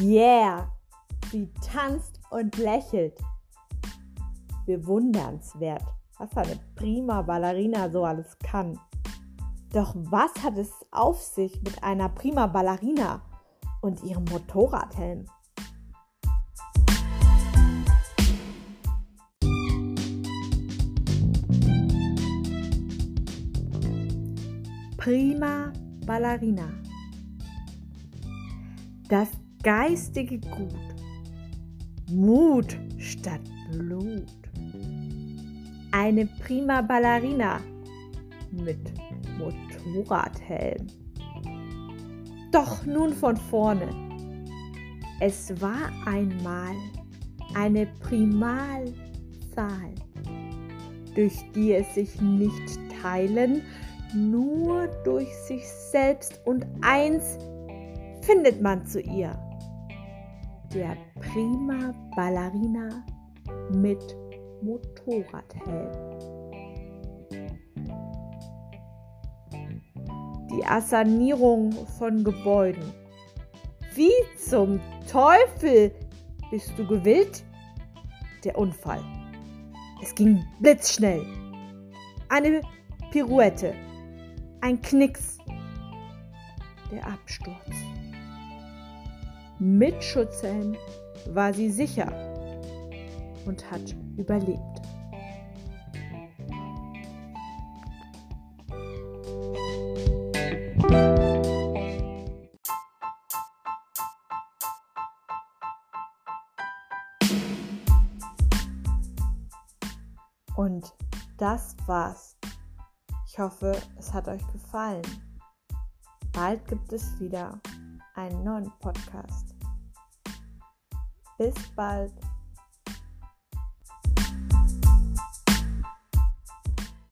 Yeah! Sie tanzt und lächelt. Bewundernswert, was eine prima Ballerina so alles kann. Doch was hat es auf sich mit einer prima Ballerina und ihrem Motorradhelm? Prima Ballerina. Das geistige Gut. Mut statt Blut. Eine prima Ballerina mit Motorradhelm. Doch nun von vorne. Es war einmal eine Primalzahl, durch die es sich nicht teilen, nur durch sich selbst und eins findet man zu ihr. Der prima Ballerina mit Motorradhelm. Die Assanierung von Gebäuden. Wie zum Teufel bist du gewillt? Der Unfall. Es ging blitzschnell. Eine Pirouette. Ein Knicks. Der Absturz. Mit Schutzhelm war sie sicher und hat überlebt. Und das war's. Ich hoffe, es hat euch gefallen. Bald gibt es wieder einen neuen Podcast. Bis bald.